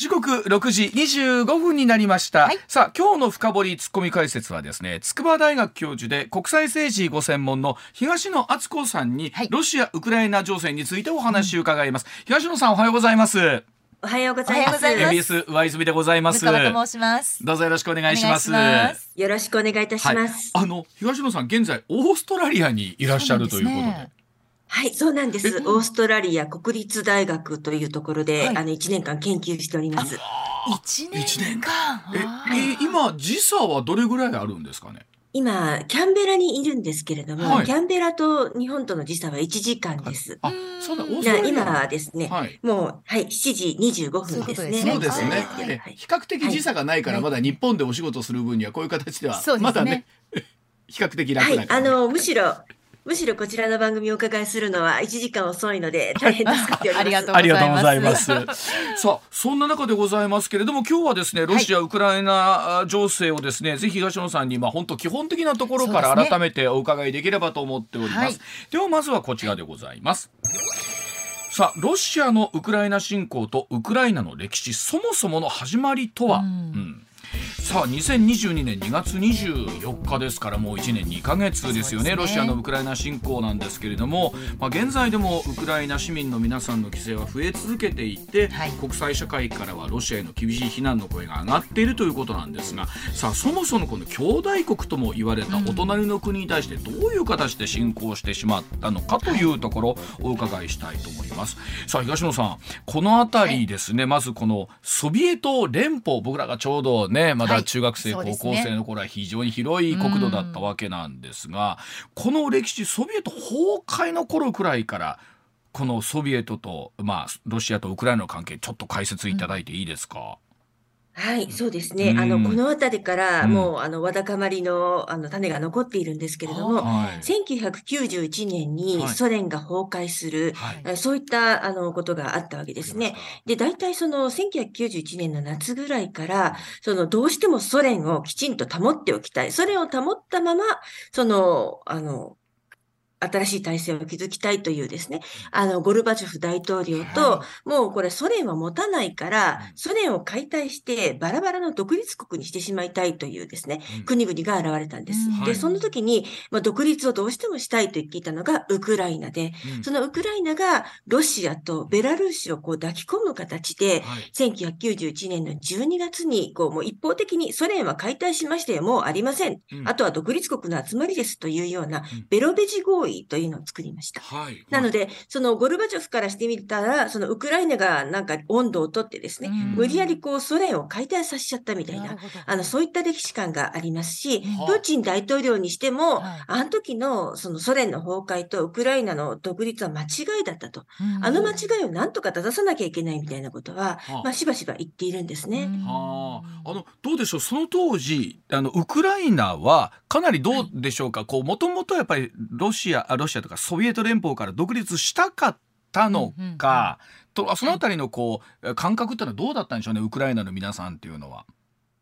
時刻6時25分になりました、はい。さあ今日の深掘りツッコミ解説はですね筑波大学教授で国際政治ご専門の東野敦子さんに、はい。ロシア・ウクライナ情勢についてお話を伺います、東野さんおはようございます。おはようございます。おはようございます。MBS 上泉でございます。向川と申します。どうぞよろしくお願いします。ます。よろしくお願いいたしはい。ます。あの東野さん現在オーストラリアにいらっしゃるということではい、そうなんです。えオーストラリア国立大学というところで、はいあの1年間研究しております。一年一年間。え、今時差はどれぐらいあるんですかね？今、キャンベラにいるんですけれども、はいキャンベラと日本との時差は1時間です。あうんそうだオー今はですね、はいもう、はい、7時25分ですね。そうですね。比較的時差がないから、はいまだ日本でお仕事する分にはこういう形ではそうですねまだね、比較的楽はい、だから、ね。あの、むしろ、むしろこちらの番組をお伺いするのは1時間遅いので、大変助かっております。ありがとうありがとうございます。ご ざさあ、そんな中でございますけれども、今日はですね、ロシア、ウクライナ情勢をですね、ぜひ東野さんに、まあ、本当基本的なところから改めてお伺いできればと思っております。はいでは、まずはこちらでございます。さあ、ロシアのウクライナ侵攻とウクライナの歴史、そもそもの始まりとは、うんうんさあ2022年2月24日ですからもう1年2ヶ月ですよね。ね。ロシアのウクライナ侵攻なんですけれども、まあ、現在でもウクライナ市民の皆さんの犠牲は増え続けていて、はい。国際社会からはロシアへの厳しい非難の声が上がっているということなんですがさあそもそもこの兄弟国とも言われたお隣の国に対してどういう形で侵攻してしまったのかというところをお伺いしたいと思います。さあ東野さんこの辺りですね、まずこのソビエト連邦僕らがちょうどねまだ中学生、はいね。高校生の頃は非常に広い国土だったわけなんですが、この歴史ソビエト崩壊の頃くらいからこのソビエトと、まあ、ロシアとウクライナの関係ちょっと解説いただいていいですか、はい、そうですね。うん。あの、この辺りから、うん。もう、あの、わだかまりの、あの、種が残っているんですけれども、はい。1991年にはい。ソ連が崩壊する、はい。えそういった、あの、ことがあったわけですね。で、大体その1991年の夏ぐらいから、そのどうしてもソ連をきちんと保っておきたい。ソ連を保ったまま、その、あの、新しい体制を築きたいというですね、あの、ゴルバチョフ大統領と、はもうこれソ連は持たないからうん、ソ連を解体してバラバラの独立国にしてしまいたいというですね、うん。国々が現れたんです。うん。で、はい。その時に、まあ、独立をどうしてもしたいと言っていたのがウクライナで、うん。そのウクライナがロシアとベラルーシをこう抱き込む形で、はい。1991年の12月に、こう、もう一方的にソ連は解体しまして、もうありません。うん。あとは独立国の集まりですというようなうん、ベロベジ合意というのを作りました。はい。なので、そのゴルバチョフからしてみたら、そのウクライナがなんか温度をとってですね、うん。無理やりこうソ連を解体させちゃったみたいな、あの、そういった歴史観がありますし、はあプーチン大統領にしても、はいあの時のそのソ連の崩壊とウクライナの独立は間違いだったと。うん。あの間違いをなんとか正さなきゃいけないみたいなことは、はあ。まあ、しばしば言っているんですね。はあ、あのどうでしょう？その当時あのウクライナはかなりどうでしょうか？こうもともとやっぱりロシアあロシアとかソビエト連邦から独立したかったのか、とそのあたりのこう感覚っていうのはどうだったんでしょうねウクライナの皆さんっていうのは。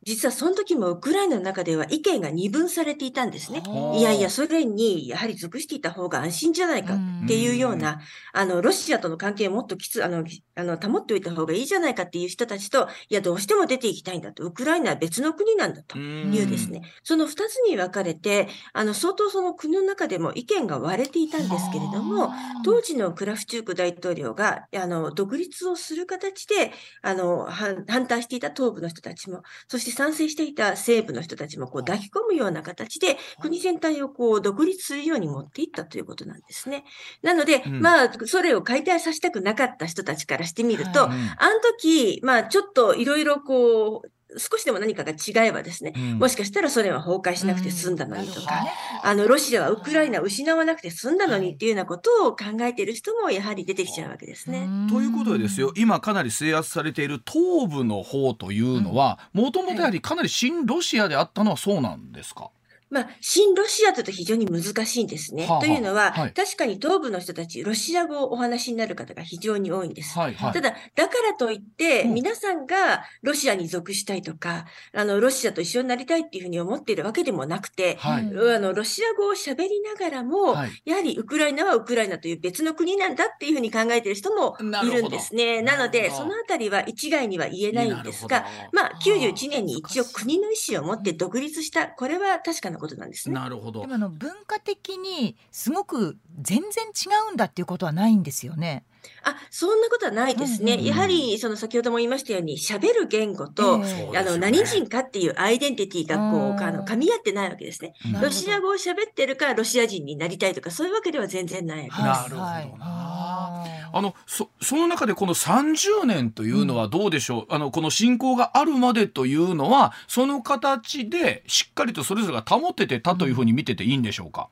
実はその時もウクライナの中では意見が二分されていたんですね。はあいやいや、ソ連にやはり属していた方が安心じゃないかっていうような、あの、ロシアとの関係をもっときつ、あの、きあの、保っておいた方がいいじゃないかっていう人たちと、いや、どうしても出ていきたいんだと。ウクライナは別の国なんだと。うんいうですね、その二つに分かれて、あの、相当その国の中でも意見が割れていたんですけれども、当時のクラフチューク大統領が、あの、独立をする形で、あの、反反対していた東部の人たちも、そして賛成していた西部の人たちも、こう、抱き込むような形で、国全体をこう、独立するように持っていったということなんですね。なので、うん。まあ、それを解体させたくなかった人たちからしてみると、はいうん。あの時、まあ、ちょっといろいろこう、少しでも何かが違えばですね、うん。もしかしたらソ連は崩壊しなくて済んだのにとか、うんあの、ロシアはウクライナを失わなくて済んだのにっていうようなことを考えている人もやはり出てきちゃうわけですね。ということでですよ今かなり制圧されている東部の方というのはもともとやはりかなり親ロシアであったのはそうなんですか、まあ、新ロシアだと非常に難しいんですね。はあはあ。というのは、はい。確かに東部の人たち、ロシア語をお話しになる方が非常に多いんです。はいはい。ただ、だからといって、うん。皆さんがロシアに属したいとか、あの、ロシアと一緒になりたいっていうふうに思っているわけでもなくて、はい。うんあの、ロシア語を喋りながらも、はい。やはりウクライナはウクライナという別の国なんだっていうふうに考えている人もいるんですね。なので、そのあたりは一概には言えないんですが、まあ、91年に一応国の意思を持って独立した、これは確かなことなんですね。なるほどでもあの文化的にすごく全然違うんだっていうことはないんですよね。あ、そんなことはないですね。うんうんやはり、その先ほども言いましたように、喋る言語と、ええ。そうですよね。あの、何人かっていうアイデンティティがこうん。う、あの、噛み合ってないわけですね。ロシア語を喋ってるからロシア人になりたいとか、そういうわけでは全然ないわけです。なるほどな。はい。あのそその中でこの30年というのはどうでしょう、あのこの侵攻があるまでというのはその形でしっかりとそれぞれが保ててたというふうに見てていいんでしょうか？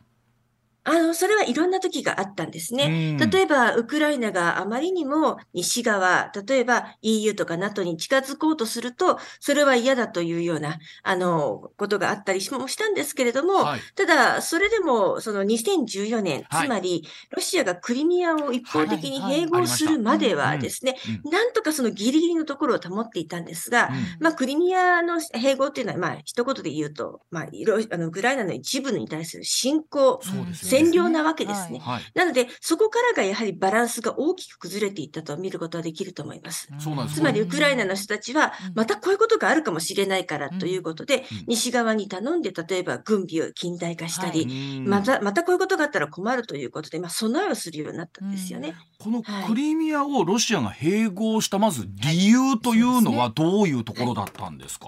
あの、それはいろんな時があったんですね。うん。例えば、ウクライナがあまりにも西側、例えば EU とか NATO に近づこうとすると、それは嫌だというような、あの、ことがあったりしもしたんですけれども、はい。ただ、それでも、その2014年、はい。つまり、ロシアがクリミアを一方的に併合するまではですねうん、なんとかそのギリギリのところを保っていたんですが、うん。まあ、クリミアの併合っていうのは、まあ、一言で言うと、まあ、いろあのウクライナの一部に対する侵攻、そうですよね占領なわけですね。はい。なので、そこからがやはりバランスが大きく崩れていったと見ることはできると思います。す。つまり、ウクライナの人たちはうん、またこういうことがあるかもしれないからということでうん、西側に頼んで、例えば軍備を近代化したはり、うん。また、またこういうことがあったら困るということで、まあ、備えをするようになったんですよね。このクリミアをロシアが併合したまず理由というのはどういうところだったんですか？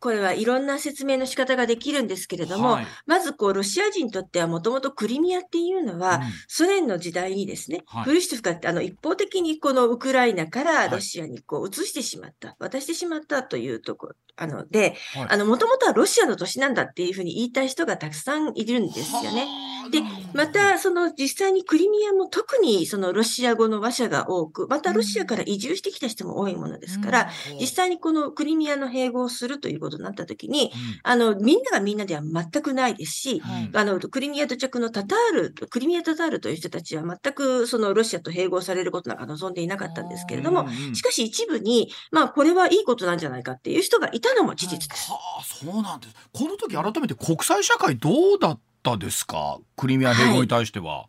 これはいろんな説明の仕方ができるんですけれども、はい。まずこう、ロシア人にとってはもともとクリミアっていうのは、うん。ソ連の時代にですね、はい。フルシチョフがあの一方的にこのウクライナかはい。らロシアにこう移してしまった、渡してしまったというところ、あので、はい。あの、もともとはロシアの都市なんだっていうふうに言いたい人がたくさんいるんですよね。はあでまた、その実際にクリミアも特にそのロシア語の話者が多く、またロシアから移住してきた人も多いものですから、実際にこのクリミアの併合をするということになったときに、あの、みんながみんなでは全くないですし、はい。あの、クリミア土着のタタール、クリミアタタールという人たちは全くそのロシアと併合されることなんか望んでいなかったんですけれども、うんうん。しかし一部に、まあこれはいいことなんじゃないかっていう人がいたのも事実です。はあそうなんですこの時改めて国際社会どうだったですか？クリミア併合に対しては。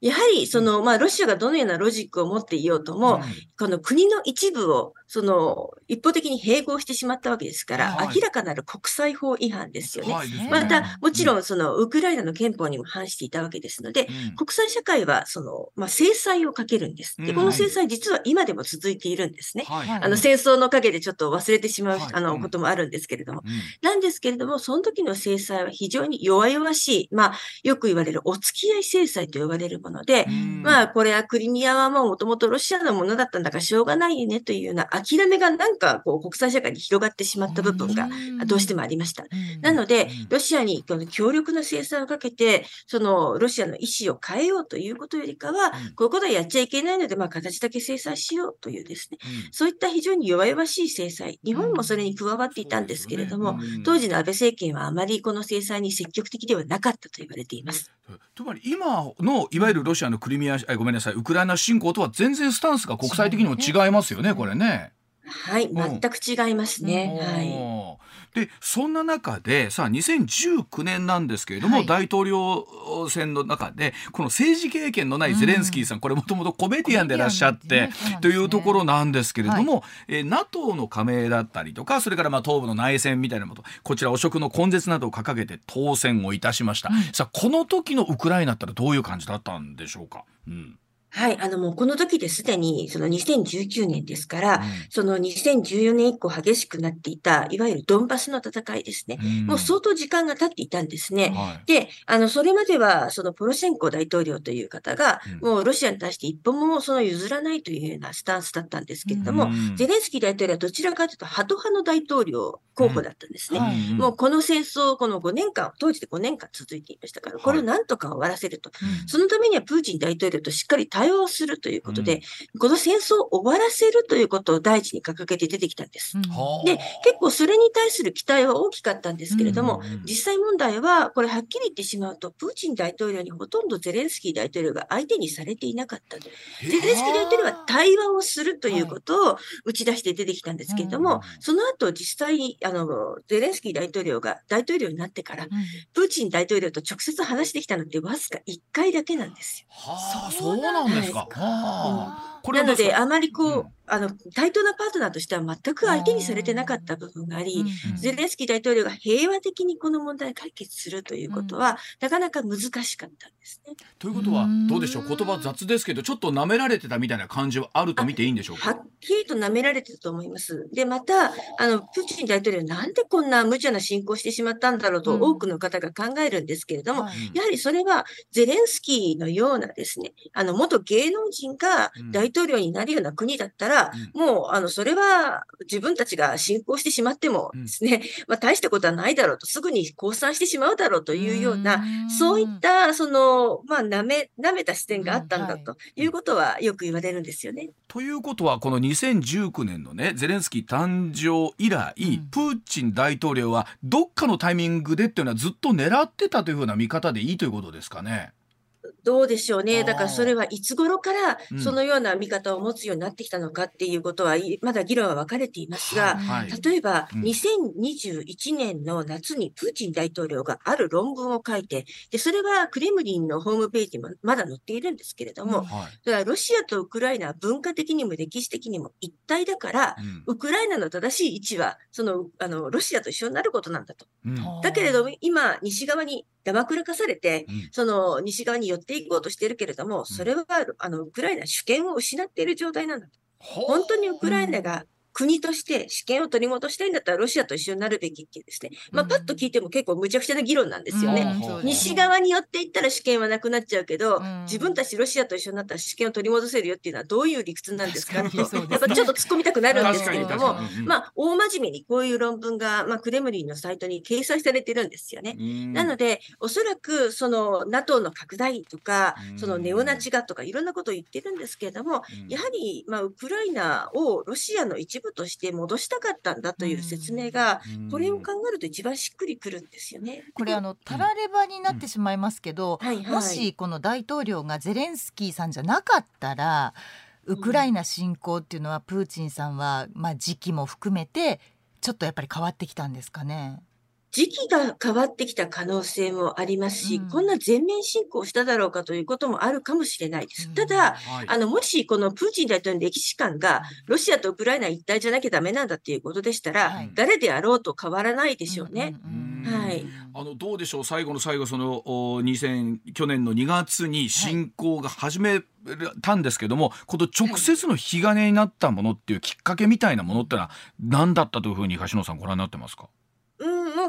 やはり、その、まあロシアがどのようなロジックを持っていようとも、うん。この国の一部を、その、一方的に併合してしまったわけですから、はい。明らかなる国際法違反ですよね。また、もちろん、その、ウクライナの憲法にも反していたわけですので、うん。国際社会は、その、まあ、制裁をかけるんです。で、うん。この制裁実は今でも続いているんですね。はい。はいあの、戦争の陰でちょっと忘れてしまう、はい。あの、うん。こともあるんですけれども。うん。なんですけれども、その時の制裁は非常に弱々しい、まあ、よく言われるお付き合い制裁と呼ばれるもので、うん。まあ、これはクリミアはもともとロシアのものだったんだからしょうがないよねというような諦めがなんかこう国際社会に広がってしまった部分がどうしてもありました。なのでうん、ロシアにこの強力な制裁をかけて、そのロシアの意思を変えようということよりかは、うん。こういうことはやっちゃいけないので、まあ、形だけ制裁しようというですね、うん。そういった非常に弱々しい制裁、日本もそれに加わっていたんですけれども、当時の安倍政権はあまりこの制裁に積極的ではなかったと言われています。つまり今のいわゆるロシアのクリミアあごめんなさいウクライナ侵攻とは全然スタンスが国際的にも違いますよねこれね。はい、うん全く違いますね。はい。でそんな中でさあ2019年なんですけれども、はい。大統領選の中でこの政治経験のないゼレンスキーさん、これもともとコメディアンでいらっしゃって、というところなんですけれども、えー NATO の加盟だったりとかそれからまあ東部の内戦みたいなものこちら汚職の根絶などを掲げて当選をいたしました、さあこの時のウクライナったらどういう感じだったんでしょうか、うんはい、あのもうこの時ですでに、その2019年ですから、うん。その2014年以降激しくなっていた、いわゆるドンバスの戦いですね。うん。もう相当時間が経っていたんですね。はい。で、あの、それまでは、そのポロシェンコ大統領という方が、うん。もうロシアに対して一歩もその譲らないというようなスタンスだったんですけれども、うんゼレンスキー大統領はどちらかというと、ハト派の大統領候補だったんですね。はい。んもうこの戦争、この5年間、当時で5年間続いていましたから、これをなんとか終わらせると。そのためにはプーチン大統領としっかり対話をするということで、この戦争を終わらせるということを第一に掲げて出てきたんです。うん。はあ。で、結構それに対する期待は大きかったんですけれども、うん。うん実際問題は、これはっきり言ってしまうと、プーチン大統領にほとんどゼレンスキー大統領が相手にされていなかった。ゼレンスキー大統領は対話をするということを打ち出して出てきたんですけれども、うんその後実際に、あの、ゼレンスキー大統領が大統領になってから、うん。プーチン大統領と直接話してきたのってわずか1回だけなんですよ。はあ、そうなんですか？はあなので、あまりこう、うんあの、対等なパートナーとしては全く相手にされてなかった部分があり、うんゼレンスキー大統領が平和的にこの問題を解決するということは、なかなか難しかったんですね。ということはうん。どうでしょう？言葉雑ですけどちょっと舐められてたみたいな感じはあると見ていいんでしょうか？はっきりと舐められてたと思います。で、また、あの、プーチン大統領なんでこんな無茶な侵攻してしまったんだろうとうん。多くの方が考えるんですけれども、はい。やはりそれはゼレンスキーのようなですね、あの、元芸能人がうん。大統領になるような国だったら、もう、あの、それは自分たちが侵攻してしまってもですね、まあ、大したことはないだろうと、すぐに降参してしまうだろうというような、そういった、その、まあ、舐め、舐めた視点があったんだうん。とい。うことはよく言われるんですよね。ということはこの2019年のねゼレンスキー誕生以来、うん。プーチン大統領はどっかのタイミングでっていうのはずっと狙ってたというふうな見方でいいということですかね？どうでしょうね。だからそれはいつ頃からうん。そのような見方を持つようになってきたのかっていうことは、いまだ議論は分かれていますが、はい。例えば、うん。2021年の夏にプーチン大統領がある論文を書いて、で、それはクレムリンのホームページにもまだ載っているんですけれども、うんはい。だからロシアとウクライナは文化的にも歴史的にも一体だから、うん。ウクライナの正しい位置は、その、あの、ロシアと一緒になることなんだと。うん。だけれども、今、西側にだまくらかされて、うんその西側に寄っていこうとしているけれども、それは、あの、ウクライナ主権を失っている状態なんだと。本当にウクライナが国として主権を取り戻したいんだったらロシアと一緒になるべきっていうですね。まあ、うん。パッと聞いても結構無茶苦茶な議論なんですよね。うん西側に寄っていったら主権はなくなっちゃうけど、うん。自分たちロシアと一緒になったら主権を取り戻せるよっていうのはどういう理屈なんですか？って、ね。っぱちょっと突っ込みたくなるんですけれどもまあ、大真面目にこういう論文が、まあ、クレムリンのサイトに掲載されてるんですよね。うん。なので、おそらく、その、NATO の拡大とかう、ん。そのネオナチがとか、いろんなことを言ってるんですけれども、うん。やはり、まあ、ウクライナをロシアの一部として戻したかったんだという説明が、うん。これを考えると一番しっくりくるんですよね。これあのたらればになってしまいますけど、はいはい。もしこの大統領がゼレンスキーさんじゃなかったらウクライナ侵攻っていうのはプーチンさんはまあ時期も含めてちょっとやっぱり変わってきたんですかね。時期が変わってきた可能性もありますし、うん。こんな全面侵攻しただろうかということもあるかもしれないです。うん。ただ、はい。あの、もしこのプーチン大統領の歴史観が、ロシアとウクライナ一体じゃなきゃダメなんだっていうことでしたら、はい。誰であろうと変わらないでしょうね。うんうんうんはい。あのどうでしょう？最後の最後そのお2000去年の2月に侵攻が始めたんですけども、この直接の引き金になったものっていうきっかけみたいなものってのは何だったというふうに東野さんご覧になってますか？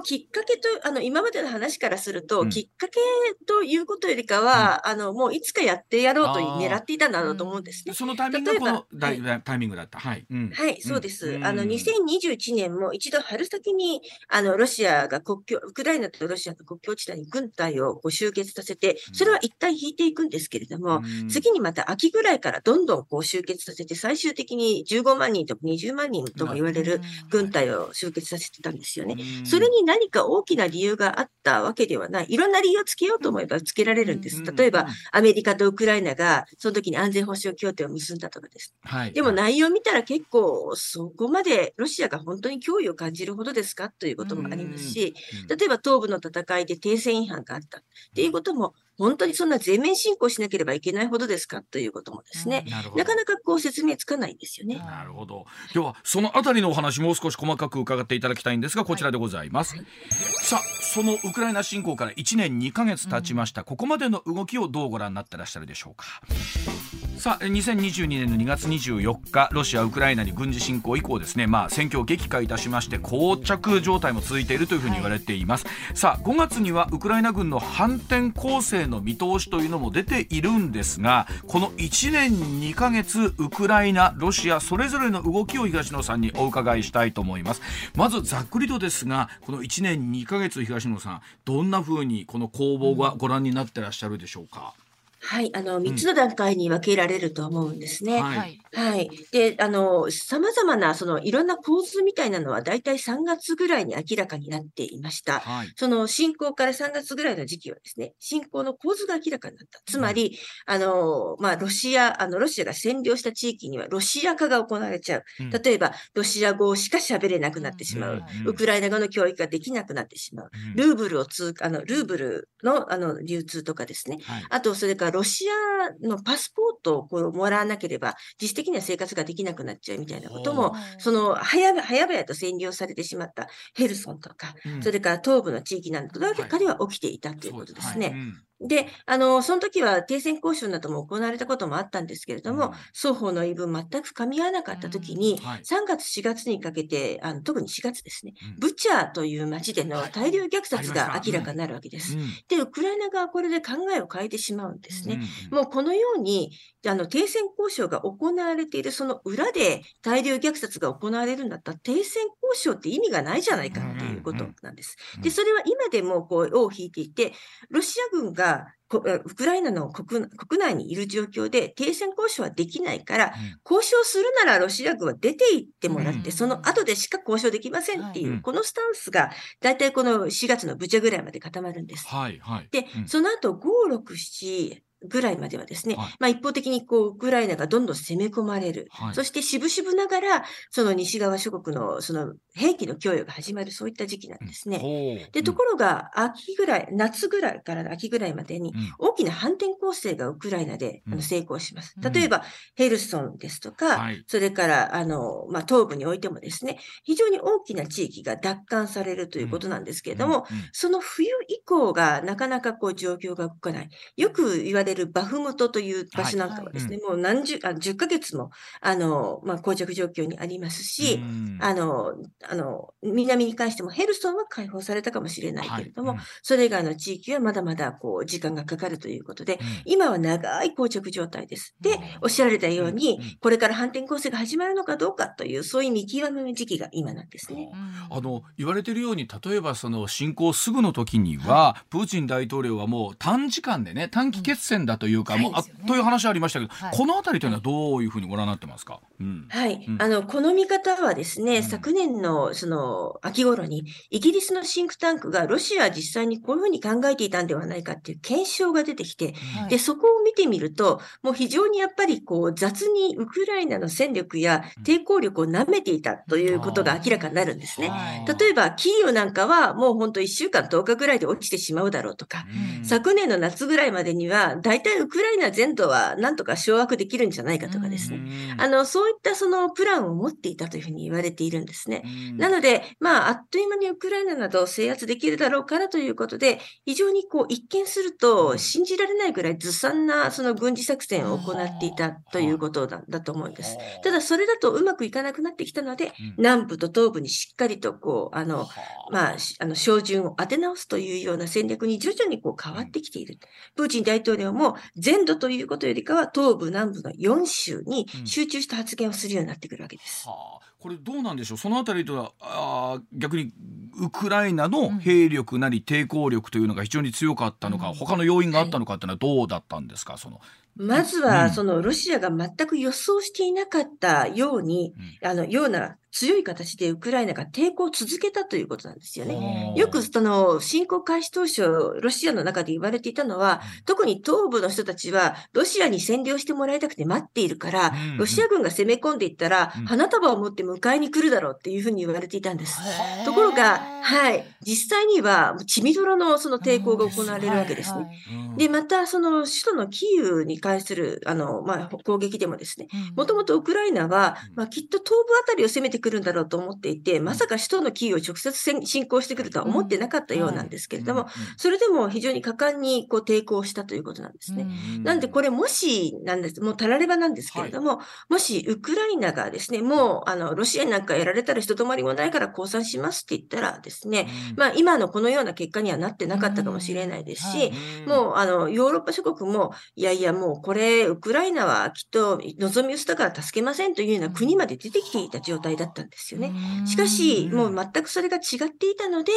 きっかけと、あの、今までの話からすると、うん。きっかけということよりかは、あの、もういつかやってやろうと狙っていたんだろうと思うんですね。そのタイミングがこの例えばタイミングだった。はい、うん。はい、そうです。うん。あの、2021年も一度春先に、あの、ロシアが国境、ウクライナとロシアの国境地帯に軍隊をこう集結させて、それは一旦引いていくんですけれども、うん。次にまた秋ぐらいからどんどんこう集結させて、最終的に15万人とか20万人とも言われる軍隊を集結させてたんですよね。うん。それに何か大きな理由があったわけではない。いろんな理由をつけようと思えばつけられるんです。例えば、アメリカとウクライナがその時に安全保障協定を結んだとかです。はい、でも内容を見たら結構そこまでロシアが本当に脅威を感じるほどですか？ということもありますし、うん例えば東部の戦いで停戦違反があったっていうことも本当にそんな全面侵攻しなければいけないほどですかということもですね、なるほど。なかなかこう説明つかないんですよね。なるほど。ではそのあたりのお話もう少し細かく伺っていただきたいんですがこちらでございます。さあそのウクライナ侵攻から1年2ヶ月経ちました、ここまでの動きをどうご覧になってらっしゃるでしょうか。さあ2022年の2月24日ロシア・ウクライナに軍事侵攻以降ですね、まあ、戦況を激化いたしまして膠着状態も続いているというふうに言われています、さあ5月にはウクライナ軍の反転攻勢の見通しというのも出ているんですがこの1年2ヶ月ウクライナロシアそれぞれの動きを東野さんにお伺いしたいと思います。まずざっくりとですがこの1年2ヶ月東野さんどんなふうにこの攻防がご覧になってらっしゃるでしょうか、はい、あの、3つの段階に分けられると思うんですね。はいはい。はい。で、あの、様々な、その、いろんな構図みたいなのは、だいたい3月ぐらいに明らかになっていました。はい。その侵攻から3月ぐらいの時期はですね、侵攻の構図が明らかになった。つまり、あの、まあ、ロシア、あの、ロシアが占領した地域にはロシア化が行われちゃう。うん例えば、ロシア語しか喋れなくなってしまう。うんウクライナ語の教育ができなくなってしまう。うんルーブルを通、あの、ルーブルの、あの、流通とかですね。はいあと、それからロシアのパスポートをこうもらわなければ、自主的には生活ができなくなっちゃうみたいなことも、その、早々、と占領されてしまったヘルソンとか、うん。それから東部の地域なんかでは起きていたということですね。で、あの、その時は停戦交渉なども行われたこともあったんですけれども、うん。双方の言い分全く噛み合わなかった時に、うん。はい。3月、4月にかけて、あの特に4月ですね、うん。ブチャーという町での大量虐殺が明らかになるわけです。うん。で、ウクライナ側はこれで考えを変えてしまうんですね。うんもうこのように、あの、停戦交渉が行われているその裏で大量虐殺が行われるんだったら、停戦交渉って意味がないじゃないかっていうことなんです。うん。で、それは今でもこう、尾を引いていて、ロシア軍がこウクライナの国国内にいる状況で停戦交渉はできないから、交渉するならロシア軍は出て行ってもらって、うんその後でしか交渉できませんっていう、はいこのスタンスが、だいたいこの4月のブチャぐらいまで固まるんです。はいはい。で、うんその後、5、6、7ぐらいまではですね、はい。まあ一方的にこう、ウクライナがどんどん攻め込まれる。はい。そして、しぶしぶながら、その西側諸国のその兵器の供与が始まる、そういった時期なんですね。ほう。で、ところが、秋ぐらい、夏ぐらいから秋ぐらいまでに、うん。大きな反転攻勢がウクライナであうん。の成功します。うん。例えば、ヘルソンですとか、はい。それから、あの、まあ、東部においてもですね、非常に大きな地域が奪還されるということなんですけれども、その冬以降がなかなかこう状況が動かない。よく言われるバフムトという場所なんかはですね、もう何十、あ10ヶ月も、あの、まあ、膠着状況にありますし、うん。あの、あの、南に関してもヘルソンは解放されたかもしれないけれども、はいそれ以外の地域はまだまだこう時間がかかるということで、うん。今は長い膠着状態です。でうん、おっしゃられたようにうん。うん、これから反転攻勢が始まるのかどうかという、そういう見極めの時期が今なんですね。あの言われているように例えばその侵攻すぐの時には、プーチン大統領はもう短時間でね短期決戦だというか、うんもうあそうですよねという話ありましたけど、はい。このあたりというのはどういうふうにご覧になってますか、うん。はい。うん。あの、この見方はですね、うん。昨年のその秋頃に、イギリスのシンクタンクがロシアは実際にこういうふうに考えていたんではないかっていう検証が出てきて、はいで、そこを見てみると、もう非常にやっぱりこう雑にウクライナの戦力や抵抗力を舐めていたということが明らかになるんですね。はい。例えば、キーウなんかはもう本当1週間10日ぐらいで落ちてしまうだろうとか、うん。昨年の夏ぐらいまでには、大体ウクライナ全土はなんとか掌握できるんじゃないかとかですね。うんあの、そういったそのプランを持っていたというふうに言われているんですね。うんなので、まあ、あっという間にウクライナなどを制圧できるだろうからということで、非常にこう、一見すると信じられないぐらいずさんなその軍事作戦を行っていたということだだと思うんです。ただ、それだとうまくいかなくなってきたので、うん南部と東部にしっかりとこう、あの、はあまあ、しあの、照準を当て直すというような戦略に徐々にこう変わってきている。プーチン大統領も全土ということよりかは東部南部の4州に集中した発言をするようになってくるわけです。はあ、これどうなんでしょう？そのあたりとはあー逆にウクライナの兵力なり抵抗力というのが非常に強かったのか、うん。他の要因があったのかっていうのはどうだったんですか？その、まずうん。は、そのロシアが全く予想していなかったように、あの、ような強い形でウクライナが抵抗を続けたということなんですよね。よくその侵攻開始当初、ロシアの中で言われていたのは、特に東部の人たちは、ロシアに占領してもらいたくて待っているからうん、ロシア軍が攻め込んでいったらうん、花束を持って迎えに来るだろうっていうふうに言われていたんです。ところが、はい、実際には、血みどろのその抵抗が行われるわけですね。で、また、その首都のキーウに関する、あの、まあ、攻撃でもですね、もともとウクライナは、まあ、きっと東部あたりを攻めてくるんだろうと思っていて、まさか首都のキーウを直接戦侵攻してくるとは思ってなかったようなんですけれども、それでも非常に果敢にこう抵抗したということなんですね。なんでこれもしなんです、もうたらればなんですけれども、もしウクライナがですね、もうあのロシアになんかやられたら人止まりもないから降参しますって言ったらですね、まあ今のこのような結果にはなってなかったかもしれないですし、もうあのヨーロッパ諸国も、いやいやももうこれ、ウクライナはきっと望み薄だから助けませんというような国まで出てきていた状態だったんですよね。しかし、もう全くそれが違っていたので、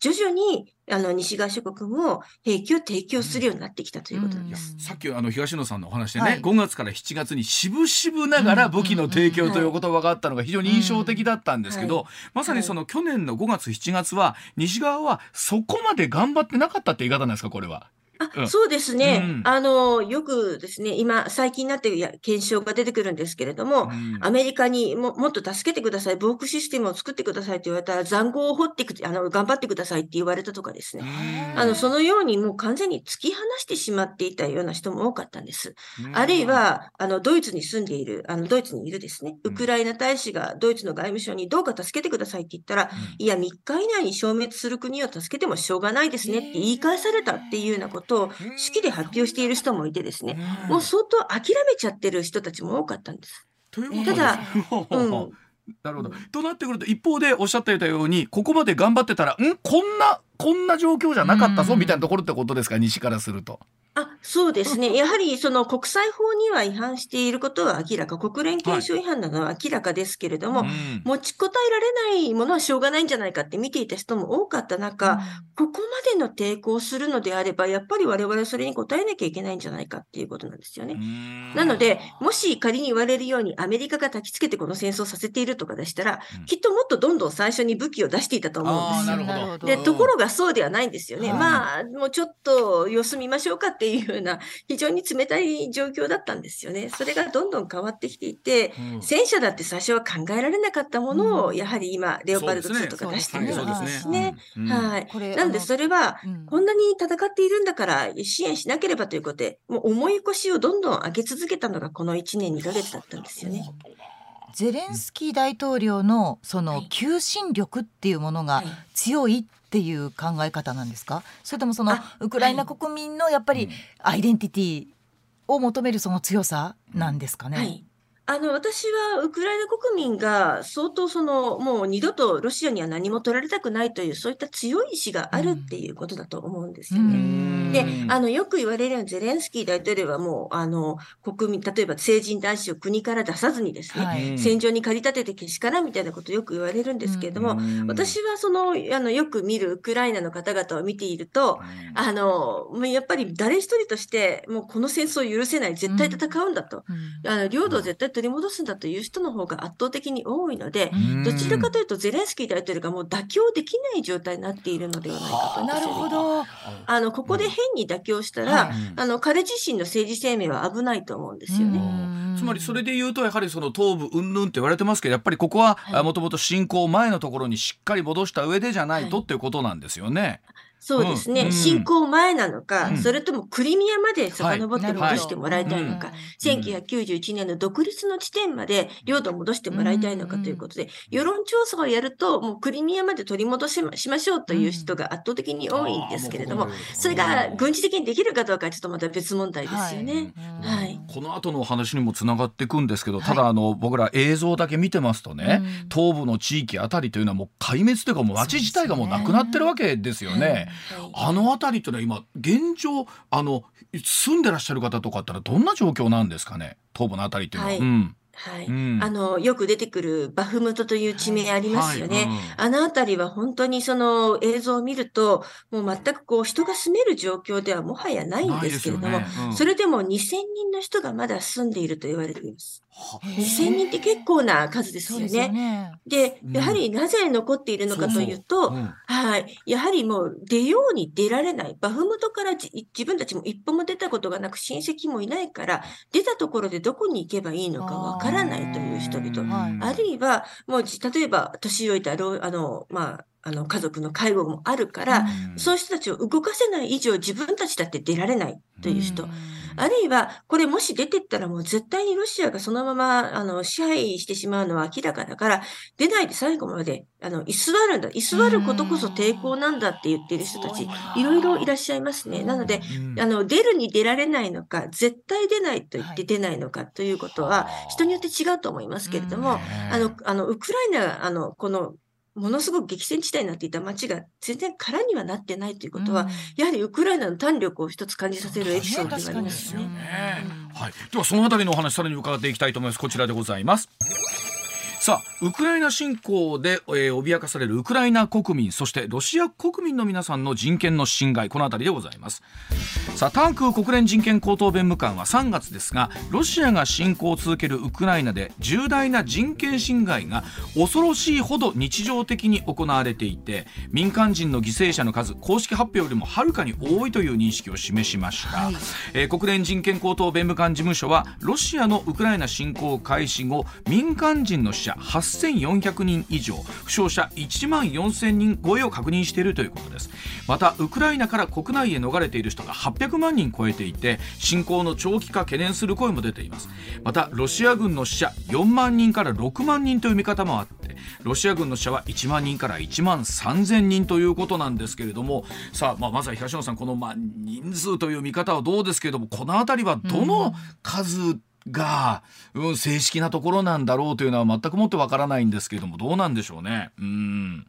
徐々にあの西側諸国も兵器を提供するようになってきたということなんです。さっきあの東野さんのお話でね、はい、5月から7月に渋々ながら武器の提供という言葉があったのが非常に印象的だったんですけど、まさにその去年の5月7月は西側はそこまで頑張ってなかったって言い方なんですかこれは。あ、そうですね。うん、あの、よくですね、今、最近になって検証が出てくるんですけれども、うん、アメリカにももっと助けてください、防空システムを作ってくださいと言われたら、塹壕を掘ってく、あの、頑張ってくださいって言われたとかですね。あの、そのようにもう完全に突き放してしまっていたような人も多かったんです。あるいは、あの、ドイツに住んでいる、あの、ドイツにいるですね、ウクライナ大使がドイツの外務省にどうか助けてくださいって言ったら、いや、3日以内に消滅する国を助けてもしょうがないですねって言い返されたっていうようなことを、式で発表している人もいてですね、もう相当諦めちゃってる人たちも多かったんです。ただ、うん、なるほど。となってくると一方でおっしゃっていたようにここまで頑張ってたらん？こんなこんな状況じゃなかったぞみたいなところってことですか？西からすると。あそうですね、やはりその国際法には違反していることは明らか、国連憲章違反なのは明らかですけれども、はい、持ちこたえられないものはしょうがないんじゃないかって見ていた人も多かった中、うん、ここまでの抵抗をするのであれば、やっぱり我々はそれに応えなきゃいけないんじゃないかっていうことなんですよね。なので、もし仮に言われるように、アメリカが焚きつけてこの戦争をさせているとかでしたら、うん、きっともっとどんどん最初に武器を出していたと思うんですよ。でところがそうではないんですよね。はい、まあ、もうちょっと様子見ましょうかっていうような、非常に冷たい状況だったんですよね。それがどんどん変わってきていて、うん、戦車だって最初は考えられなかったものを、やはり今、レオパルト2とか出してるんですね。はい。なので、それは、こんなに戦っているんだから支援しなければということで、もう重い腰をどんどん上げ続けたのがこの1年2ヶ月だったんですよね。ゼレンスキー大統領のその求心力っていうものが強いっていう考え方なんですか？それともそのウクライナ国民のやっぱりアイデンティティを求めるその強さなんですかね？はいあの、私はウクライナ国民が相当その、もう二度とロシアには何も取られたくないという、そういった強い意志があるっていうことだと思うんですよね。で、あの、よく言われるようにゼレンスキー大統領はもう、あの、国民、例えば成人男子を国から出さずにですね、はい、戦場に駆り立ててけしからみたいなことをよく言われるんですけれども、私はその、あの、よく見るウクライナの方々を見ていると、あの、やっぱり誰一人として、もうこの戦争を許せない、絶対戦うんだと。あの、領土を絶対取り戻すんだという人の方が圧倒的に多いので、どちらかというとゼレンスキー大統領がもう妥協できない状態になっているのではないかとなるほど。あの、ここで変に妥協したら、あの、彼自身の政治生命は危ないと思うんですよね。つまりそれで言うとやはりその東部うんぬんって言われてますけどやっぱりここはもともと侵攻前のところにしっかり戻した上でじゃないとっていうことなんですよね。そうですね、うん、侵攻前なのか、うん、それともクリミアまで遡って戻してもらいたいのか、はい、1991年の独立の地点まで領土を戻してもらいたいのかということで、世論調査をやると、もうクリミアまで取り戻しましましょうという人が圧倒的に多いんですけれども、それが軍事的にできるかどうかはちょっとまた別問題ですよね。はい。この後の話にもつながっていくんですけど、ただあの、僕ら映像だけ見てますとね、東部の地域あたりというのはもう壊滅というかもう街自体がもうなくなってるわけですよね。あの辺りというのは今現状あの住んでらっしゃる方とかったらどんな状況なんですかね？東部の辺りっていうのは。はい、うん。はい、うん、あの、よく出てくるバフムトという地名ありますよね。はい。はい。うん、あの辺りは本当にその映像を見ると、もう全くこう人が住める状況ではもはやないんですけれども、ね。うん、それでも2000人の人がまだ住んでいると言われています。2000人って結構な数ですよね。で、ね、やはりなぜ残っているのかというと、はい。やはりもう出ように出られない。バフムトから自分たちも一歩も出たことがなく親戚もいないから、出たところでどこに行けばいいのかわからないという人々。あるいは、もう例えば年老いた、あの、まあ、あの家族の介護もあるから、うん、そういう人たちを動かせない以上自分たちだって出られないという人。うんあるいは、これもし出てったらもう絶対にロシアがそのまま、あの、支配してしまうのは明らかだから、出ないで最後まで、あの、居座るんだ。居座ることこそ抵抗なんだって言ってる人たち、いろいろいらっしゃいますね。なので、あの、出るに出られないのか、絶対出ないと言って出ないのかということは、人によって違うと思いますけれども、あの、あの、ウクライナ、あの、この、ものすごく激戦地帯になっていた街が全然空にはなってないということは、うんやはりウクライナの胆力を一つ感じさせるエピソードがありまですよすね。ね。はい。ではそのあたりのお話さらに伺っていきたいと思います。こちらでございます。さあウクライナ侵攻で、えー脅かされるウクライナ国民そしてロシア国民の皆さんの人権の侵害このあたりでございます。さあターンク国連人権高等弁務官は3月ですがロシアが侵攻を続けるウクライナで重大な人権侵害が恐ろしいほど日常的に行われていて民間人の犠牲者の数公式発表よりもはるかに多いという認識を示しました、はい。えー国連人権高等弁務官事務所はロシアのウクライナ侵攻開始後民間人の死者8400人以上負傷者1万4000人超えを確認しているということです。またウクライナから国内へ逃れている人が800万人超えていて侵攻の長期化懸念する声も出ています。またロシア軍の死者4万人から6万人という見方もあってロシア軍の死者は1万人から1万3000人ということなんですけれどもさあ、まあ、まずは東野さんこの、まあ、人数という見方はどうですけれどもこの辺りはどの数が、うん、正式なところなんだろうというのは全くもってわからないんですけれどもどうなんでしょうね。うん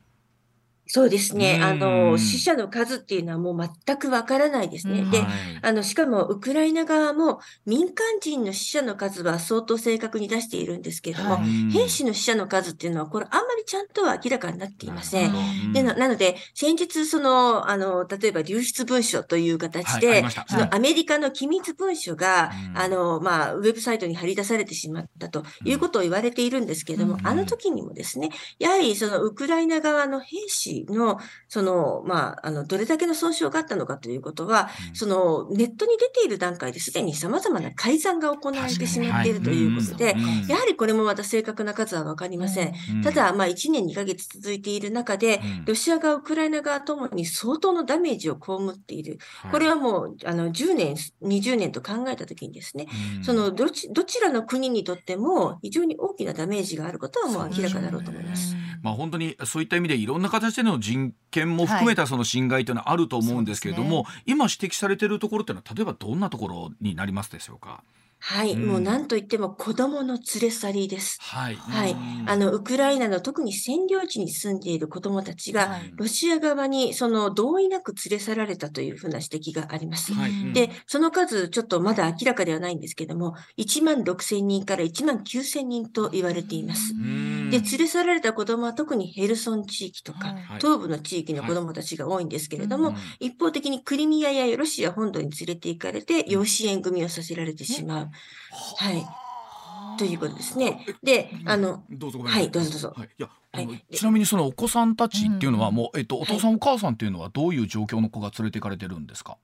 そうですね。うん。あの、死者の数っていうのはもう全くわからないですね。うん。ではい、あの、しかも、ウクライナ側も民間人の死者の数は相当正確に出しているんですけれども、はい。兵士の死者の数っていうのは、これあんまりちゃんとは明らかになっていません。うん。でななので、先日、その、あの、例えば流出文書という形はい。あで、りました。そのアメリカの機密文書が、うん。あの、まあ、ウェブサイトに貼り出されてしまったということを言われているんですけれども、うん。あの時にもですね、やはりそのウクライナ側の兵士の、その、まあ、あの、どれだけの損傷があったのかということは、うん。その、ネットに出ている段階ですでに様々な改ざんが行われてしまっているということではいやはりこれもまた正確な数はわかりません。うん。ただ、まあ、1年2ヶ月続いている中で、うん。ロシア側、ウクライナ側ともに相当のダメージを被っている。はい。これはもう、あの、10年、20年と考えたときにですね、うん。その、どち、どちらの国にとっても非常に大きなダメージがあることはもう明らかだろうと思います。まあ、本当にそういった意味でいろんな形での人権も含めたその侵害というのはあると思うんですけれども、そう今指摘されているところというのは例えばどんなところになりますでしょうか？はい、うんもう何と言っても子供の連れ去りです。はい、はい。うん。あの、ウクライナの特に占領地に住んでいる子供たちが、はい。ロシア側にその同意なく連れ去られたというふうな指摘があります。はい。うん。で、その数、ちょっとまだ明らかではないんですけども、1万6千人から1万9千人と言われています。うん。で、連れ去られた子供は特にヘルソン地域とか、はい。はい。東部の地域の子供たちが多いんですけれども、うん一方的にクリミアやロシア本土に連れて行かれて、養子縁組をさせられてしまう。はい。ということですね。で、あの、どうぞごめんなさはいどうぞどうぞ。はい、いや、あのはい。ちなみにそのお子さんたちっていうのはうん。もう、えっと、お父さんお母さんっていうのはどういう状況の子が連れて行かれてるんですか？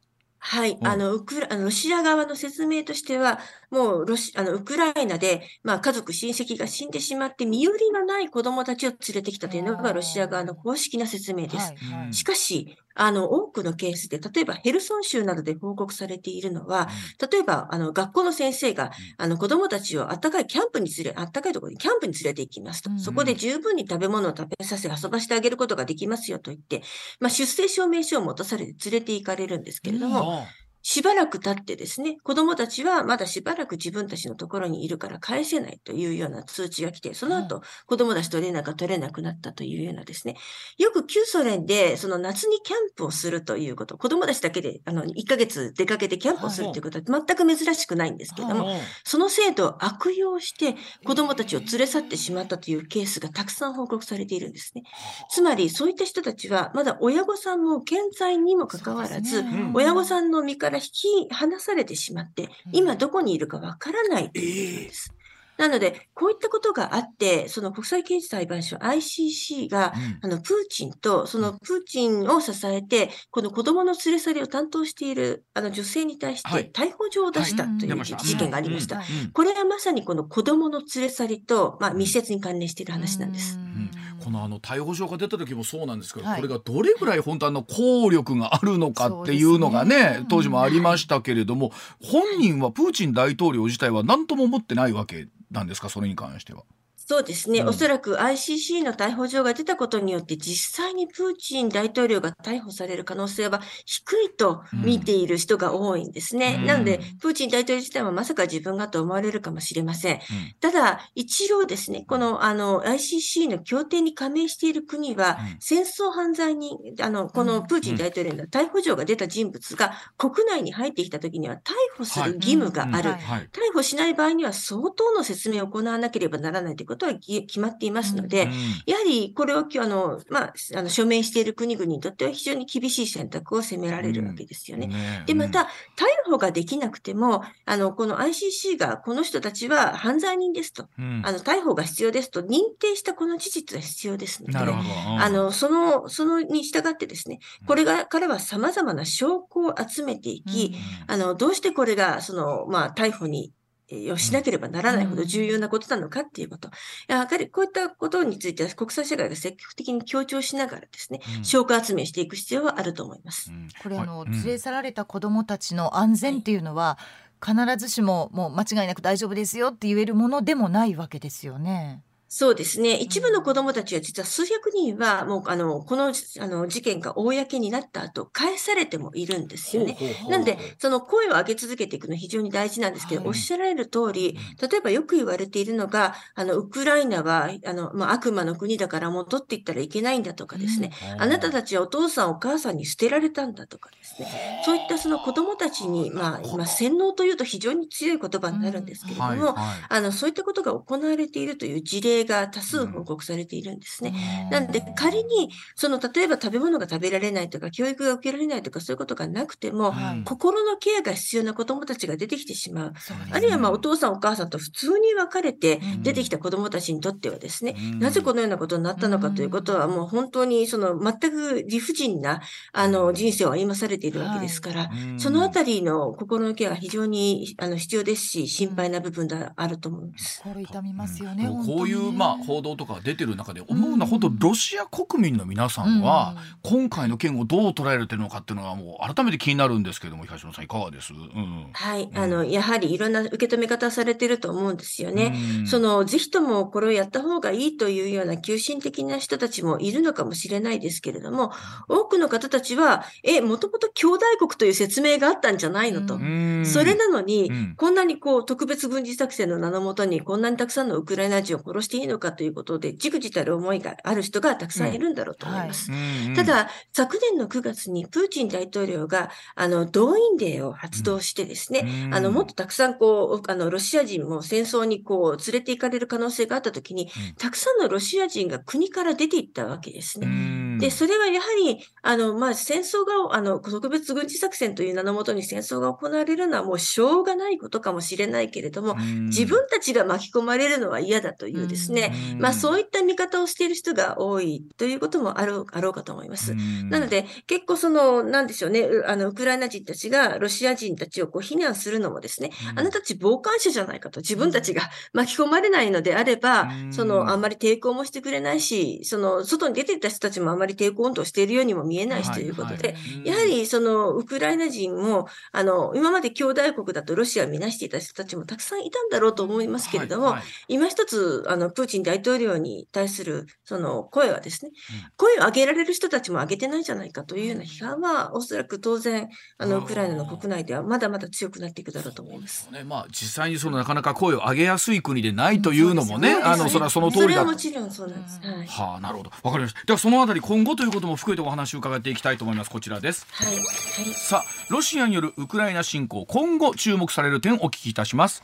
はい。うんあの、ウクラ、あの、ロシア側の説明としては、もう、ロシ、あの、ウクライナで、まあ、家族、親戚が死んでしまって、身寄りのない子供たちを連れてきたというのが、ロシア側の公式な説明です。はいはいしかし、あの、多くのケースで、例えばヘルソン州などで報告されているのは、例えば、あの、学校の先生が、あの、子供たちを暖かいキャンプに連れ、暖かいところにキャンプに連れて行きますとう。んそこで十分に食べ物を食べさせ、遊ばしてあげることができますよと言って、まあ、出生証明書を持たされて連れて行かれるんですけれども、あしばらく経ってですね、子供たちはまだしばらく自分たちのところにいるから返せないというような通知が来て、その後、子供たちと連絡が取れなくなったというようなですね、よく旧ソ連でその夏にキャンプをするということ、子供たちだけであの1ヶ月出かけてキャンプをするということは全く珍しくないんですけれども、あその制度を悪用して子供たちを連れ去ってしまったというケースがたくさん報告されているんですね。つまり、そういった人たちは、まだ親御さんも健在にもかかわらず、親御さんの身から引き離されてしまって、今どこにいるかわからないということです。なので、こういったことがあって、その国際刑事裁判所 ICC が、うん。あの、プーチンと、そのプーチンを支えて、この子供の連れ去りを担当している、あの、女性に対しはい。て逮捕状を出したはい。という事件がありました。これはまさにこの子供の連れ去りと、まあ、密接に関連している話なんです。うん。このあの逮捕状が出た時もそうなんですけど、はい。これがどれぐらい本当あの効力があるのかっていうのがねね。当時もありましたけれども、本人はプーチン大統領自体は何とも思ってないわけなんですか？それに関しては。そうですね、うん。おそらく ICC の逮捕状が出たことによって、実際にプーチン大統領が逮捕される可能性は低いと見ている人が多いんですね。うん。なので、プーチン大統領自体はまさか自分がと思われるかもしれません。うん。ただ、一応ですね、このあの ICC の協定に加盟している国は、うん。戦争犯罪人、あのこのプーチン大統領の逮捕状が出た人物が国内に入ってきたときには、逮捕する義務がある。逮捕しない場合には相当の説明を行わなければならないということはぎ決まっていますので、うんやはりこれをきあの、まあ、あの署名している国々にとっては非常に厳しい選択を迫められるわけですよね。ね。で、また、逮捕ができなくても、あの、この ICC がこの人たちは犯罪人ですと、うん。あの、逮捕が必要ですと認定したこの事実は必要ですので、あの、その、そのに従ってですね、これが、からは様々な証拠を集めていき、あの、どうしてこれが、その、まあ、逮捕に、えーをしなければならないほど重要なことなのかっていうこと。やはりこういったことについては国際社会が積極的に強調しながらですね、うん証拠集めしていく必要はあると思います。うんこれあの、はい連れ去られた子どもたちの安全っていうのは、必ずしももう間違いなく大丈夫ですよって言えるものでもないわけですよね。そうですね。一部の子供たちは実は数百人はもうあのこのあの事件が公になった後返されてもいるんですよね。ほうほうほうなんで、その声を上げ続けていくのは非常に大事なんですけど、はい。おっしゃられる通り、例えばよく言われているのが、あの、ウクライナは、あの、まあ、悪魔の国だから戻っていったらいけないんだとかですね、あなたたちはお父さんお母さんに捨てられたんだとかですね、そういったその子供たちに、まあ、今、洗脳というと非常に強い言葉になるんですけれども、はいはい。あの、そういったことが行われているという事例が多数報告されているんですね。なんで、仮に、その、例えば食べ物が食べられないとか、教育が受けられないとか、そういうことがなくても、はい。心のケアが必要な子供たちが出てきてしまう。ね。あるいは、まあ、お父さんお母さんと普通に別れてうん。出てきた子供たちにとってはですね、うん。なぜこのようなことになったのかということは、もう本当に、その、全く理不尽な、あの、人生を歩まされているわけですから、うん。そのあたりの心のケアが非常に、あの、必要ですし、心配な部分があると思います。心痛みますよね。でも本当に。こういう、まあ、報道とか出てる中で思うのは、本当ロシア国民の皆さんは、今回の件をどう捉えてるのかっていうのがもう改めて気になるんですけども東野さんいかがです、うん。はい。あの、やはりいろんな受け止め方をされていると思うんですよね。うん。その、ぜひともこれをやった方がいいというような急進的な人たちもいるのかもしれないですけれども、多くの方たちは、え、もともと兄弟国という説明があったんじゃないのと。うん。それなのに、うん。こんなにこう特別軍事作戦の名のもとにこんなにたくさんのウクライナ人を殺していいのかということで、じくじたる思いがある人がたくさんいるんだろうと思います。うんただ、昨年の9月にプーチン大統領が、あの、動員令を発動してですね、うん。あの、もっとたくさんこう、あの、ロシア人も戦争にこう、連れて行かれる可能性があったときに、うん。たくさんのロシア人が国から出て行ったわけですね。うんで、それはやはり、あの、まあ、戦争が、あの、特別軍事作戦という名のもとに戦争が行われるのはもうしょうがないことかもしれないけれども、うん。自分たちが巻き込まれるのは嫌だというですね、うん。まあ、そういった見方をしている人が多いということもあろうあろうかと思います。うん。なので、結構その、なんでしょうね、うあの、ウクライナ人たちがロシア人たちをこう非難するのもですね、うん。あなたたち傍観者じゃないかと、自分たちが巻き込まれないのであればう、ん。その、あんまり抵抗もしてくれないし、その、外に出ていった人たちもあんまり抵抗運動しているようにも見えないしということで、はい。はいやはりそのウクライナ人も、あの、今まで兄弟国だとロシアを見なしていた人たちもたくさんいたんだろうと思いますけれども、はいはい。今一つ、あの、プーチン大統領に対する、その、声はですね、うん。声を上げられる人たちも上げてないんじゃないかというような批判は、おそらく当然、あの、ウクライナの国内ではまだまだ強くなっていくだろうと思います。ね。まあ、実際にそのなかなか声を上げやすい国でないというのもね、あのそれはその通りだと。それはもちろんそうなんです。はあ、なるほど。わかりました。では、そのあたり、今後ということも含めてお話を伺っていきたいと思います。こちらです。はい。はい。さあ、ロシアによるウクライナ侵攻、今後注目される点お聞きいたします。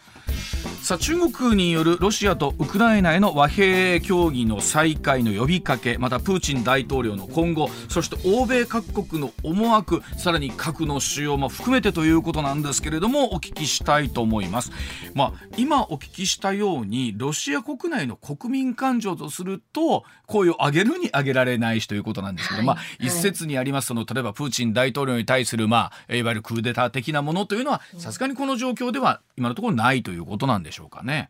さあ、中国によるロシアとウクライナへの和平協議の再開の呼びかけ、またプーチン大統領の今後、そして欧米各国の思惑、さらに核の使用も含めてということなんですけれども、お聞きしたいと思います。まあ、今お聞きしたように、ロシア国内の国民感情とすると、声を上げるに上げられないしということなんですけど、はい。まあ、はい一説にあります、その、例えばプーチン大統領に対する、まあ、いわゆるクーデター的なものというのは、さすがにこの状況では、今のところないということなんでしょうかね。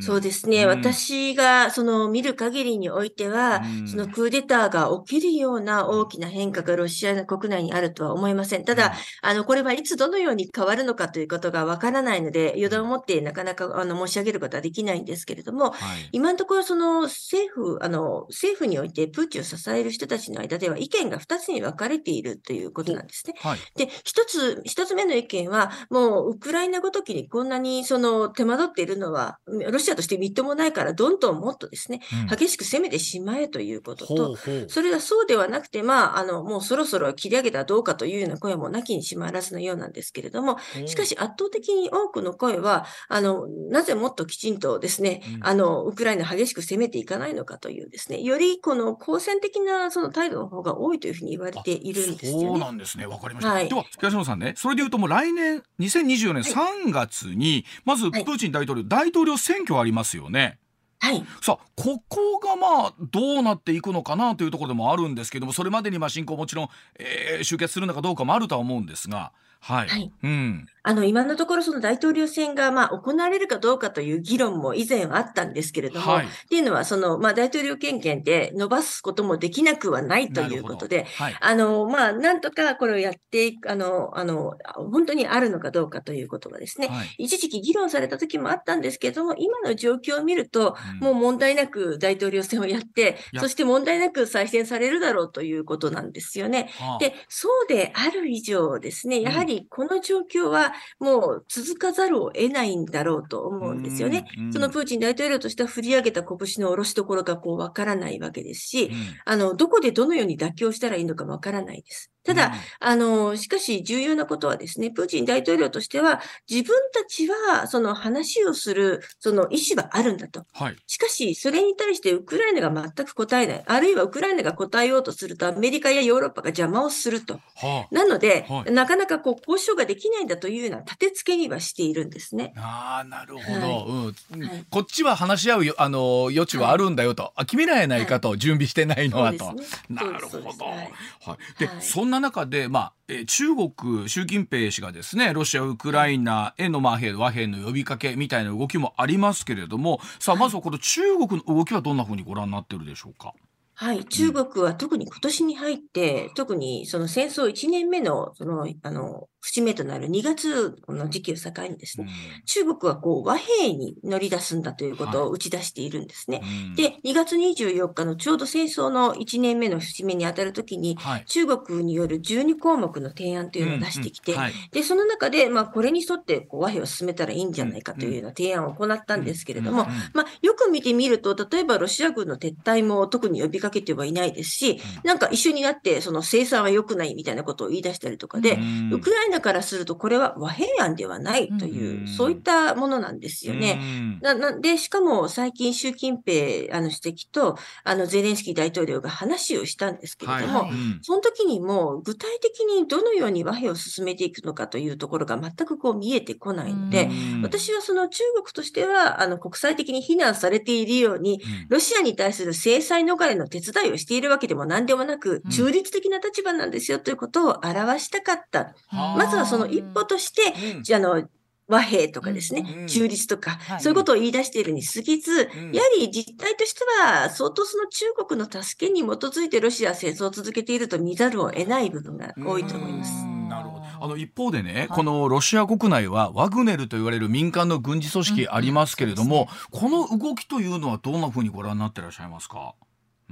そうですね。うん。私がその見る限りにおいては、うん。そのクーデターが起きるような大きな変化がロシア国内にあるとは思いません。ただ、あの、これはいつどのように変わるのかということがわからないので、予断を持ってなかなかあの申し上げることはできないんですけれども、はい。今のところその政府、あの、政府においてプーチンを支える人たちの間では意見が2つに分かれているということなんですね。はい。で、一つ、一つ目の意見は、もう、ウクライナごときにこんなに、その、手間取っているのは、ロシアとしてみっともないから、どんどんもっとですね、うん。激しく攻めてしまえということほと、それがそうではなくて、まあ、あの、もうそろそろ切り上げたらどうかというような声もなきにしもあらずのようなんですけれども、しかし圧倒的に多くの声は、あの、なぜもっときちんとですね、うん。あの、ウクライナ激しく攻めていかないのかというですね、よりこの好戦的なその態度の方が多いというふうに言われているんですよね。そうなんですね。わかりました。はい。では、東野さんね、それで言うともう来年、2024年3月に、まずプはい。ーチン大統領、大統領選挙ありますよね。はい。さあ、ここがまあ、どうなっていくのかなというところでもあるんですけども、それまでにまあ侵攻もちろん、えー終結するのかどうかもあるとは思うんですが、はい。はいうん。あの、今のところその大統領選が、まあ、行われるかどうかという議論も以前はあったんですけれども、はいっていうのは、その、まあ、大統領権限で伸ばすこともできなくはないということで、はい。あの、まあ、なんとかこれをやっていく、あの、あの、本当にあるのかどうかということがですね、はい。一時期議論された時もあったんですけれども、今の状況を見ると、うんもう問題なく大統領選をやって、やそして問題なく再選されるだろうということなんですよね。はあで、そうである以上ですね、やはりこの状況はもう続かざるを得ないんだろうと思うんですよね。そのプーチン大統領としては振り上げた拳の下ろしどころがこうわからないわけですし、うんあの、どこでどのように妥協したらいいのかわからないです。ただ、あの、しかし重要なことはですね、プーチン大統領としては、自分たちはその話をする、その意思はあるんだと。はい。しかし、それに対してウクライナが全く答えない。あるいはウクライナが答えようとすると、アメリカやヨーロッパが邪魔をすると。はなので、はいなかなかこう交渉ができないんだというような立て付けにはしているんですね。あ。ああ、なるほど。はいうんはいこっちは話し合うよ、あの、余地はあるんだよと。あ、決めないやないかと、準備してないのはと。ねなるほど。はいはい。で、はいそんな中で、まあ、えー中国、習近平氏がですね、ロシア、ウクライナへの、まあ、兵和平の呼びかけみたいな動きもありますけれども、さあ、まずはこの中国の動きはどんなふうにご覧になってるでしょうか？はい、中国は特に今年に入って、特にその戦争1年目の、その、あの、節目となる2月の時期を境にですね、中国はこう和平に乗り出すんだということを打ち出しているんですね。うん、で、2月24日のちょうど戦争の1年目の節目に当たるときに、はい。中国による12項目の提案というのを出してきて、うんうんはい。で、その中で、まあ、これに沿ってこう和平を進めたらいいんじゃないかというような提案を行ったんですけれども、まあ、よく見てみると、例えばロシア軍の撤退も特に呼びかけてはいないですし、なんか一緒になって、その生産は良くないみたいなことを言い出したりとかで、うん。ウクライナからすると、これは和平案ではないという、うん。そういったものなんですよね。うん。ななで、しかも最近、習近平あの主席とあのゼレンスキー大統領が話をしたんですけれども、はいうん。その時にも具体的にどのように和平を進めていくのかというところが全くこう見えてこないので、うん。私はその中国としてはあの国際的に非難されているように、うん。ロシアに対する制裁逃れの手伝いをしているわけでも何でもなくうん、中立的な立場なんですよということを表したかった。はあまずはその一歩として、あの、和平とかですね、うん中立とか、はい。そういうことを言い出しているに過ぎず、うん。やはり実態としては、相当その中国の助けに基づいてロシアは戦争を続けていると見ざるを得ない部分が多いと思います。うん。なるほど。あの一方でね、はいこのロシア国内はワグネルと言われる民間の軍事組織ありますけれども、この動きというのはどんなふうにご覧になってらっしゃいますか？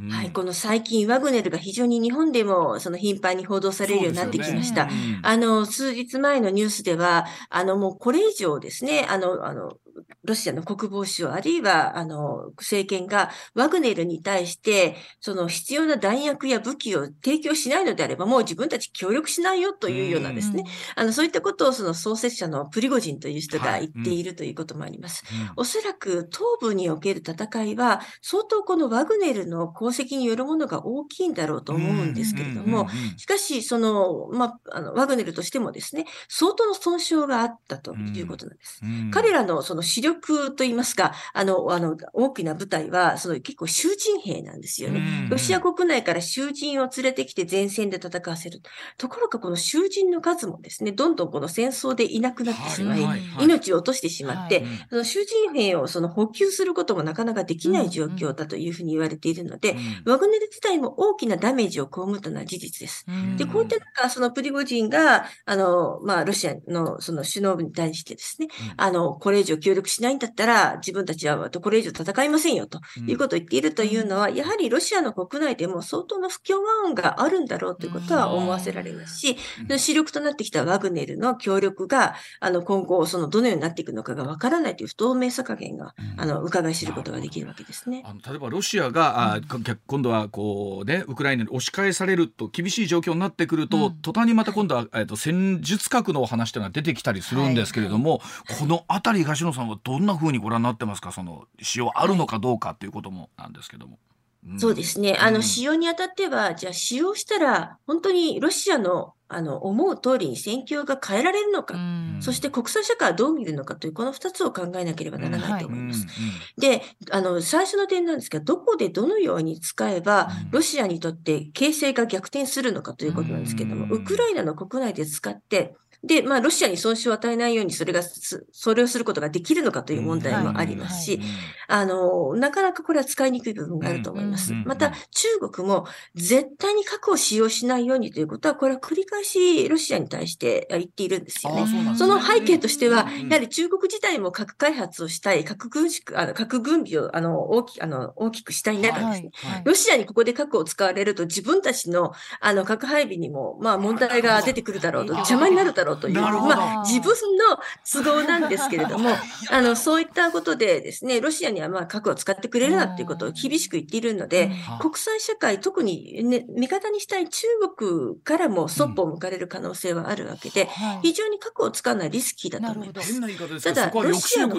うんはい、この最近、ワグネルが非常に日本でもその頻繁に報道されるようになってきました。ねあの、数日前のニュースでは、あの、もうこれ以上ですね、あの、あの、ロシアの国防省、あるいは、あの、政権がワグネルに対して、その必要な弾薬や武器を提供しないのであれば、もう自分たち協力しないよというようなですね、あの、そういったことをその創設者のプリゴジンという人が言っているということもあります。おそらく東部における戦いは、相当このワグネルの功績によるものが大きいんだろうと思うんですけれども、しかし、その、まあ、あの、ワグネルとしてもですね、相当の損傷があったということなんです。うん、彼らのその主主力といいますか、あの、あの、大きな部隊は、その結構囚人兵なんですよね。ロシア国内から囚人を連れてきて前線で戦わせる。ところがこの囚人の数もですね、どんどんこの戦争でいなくなってしまい、命を落としてしまって、その囚人兵をその補給することもなかなかできない状況だというふうに言われているので、ワグネル自体も大きなダメージを被ったのは事実です。で、こういった中、そのプリゴジンが、あの、まあ、ロシアのその首脳部に対してですね、あの、これ以上協力しないんだったら、自分たちはこれ以上戦いませんよということを言っているというのは、やはりロシアの国内でも相当の不協和音があるんだろうということは思わせられますし、主力となってきたワグネルの協力が、あの、今後、その、どのようになっていくのかがわからないという不透明さ加減が、あの、伺い知ることができるわけですね。あの例えばロシアが、あ今度はこうね、ウクライナに押し返されると厳しい状況になってくると、途端にまた今度は、えっと、戦術核の話というのが出てきたりするんですけれども、はい、このあたり東野さんはどんなふうにご覧になってますか？その使用あるのかどうかということもなんですけども。そうですね。あの、使用にあたっては、じゃあ使用したら、本当にロシアのあの、思う通りに戦況が変えられるのか、そして国際社会はどう見るのかという、この2つを考えなければならないと思います。で、あの、最初の点なんですが、どこでどのように使えば、ロシアにとって形勢が逆転するのかということなんですけれども、ウクライナの国内で使って、で、まあ、ロシアに損失を与えないように、それが、それをすることができるのかという問題もありますし、あの、なかなかこれは使いにくい部分があると思います。また、中国も絶対に核を使用しないようにということは、これは繰り返しロシアに対して言っているんですよね。その背景としては、やはり中国自体も核開発をしたい、核軍縮、あの核軍備をあの大きあの大きくしたい中ですね、はいはい、ロシアにここで核を使われると自分たちのあの核配備にも、まあ問題が出てくるだろうと、邪魔になるだろうろうという、まあ、自分の都合なんですけれども、あの、そういったことでですね、ロシアにはまあ核を使ってくれるなっていうことを厳しく言っているので、国際社会、特に、ね、味方にしたい中国からもそっぽを向かれる可能性はあるわけで、非常に核を使うのはリスキーだと思います。ただ、ロシアの、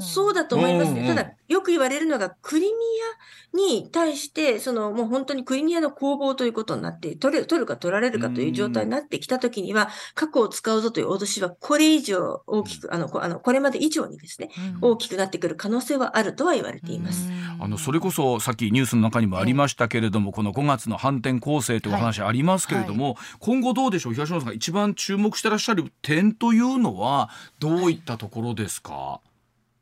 そうだと思いますね。ただ、よく言われるのが、クリミアに対して、その、もう本当にクリミアの攻防ということになって、取れ取るか取られるかという状態になってきたときには、核を使うぞという脅しは、これ以上大きく、あの、あのこれまで以上にですね、大きくなってくる可能性はあるとは言われています。あの、それこそ、さっきニュースの中にもありましたけれども、この5月の反転攻勢というお話ありますけれども、今後どうでしょう、東野さんが一番注目してらっしゃる点というのは、どういったところですか、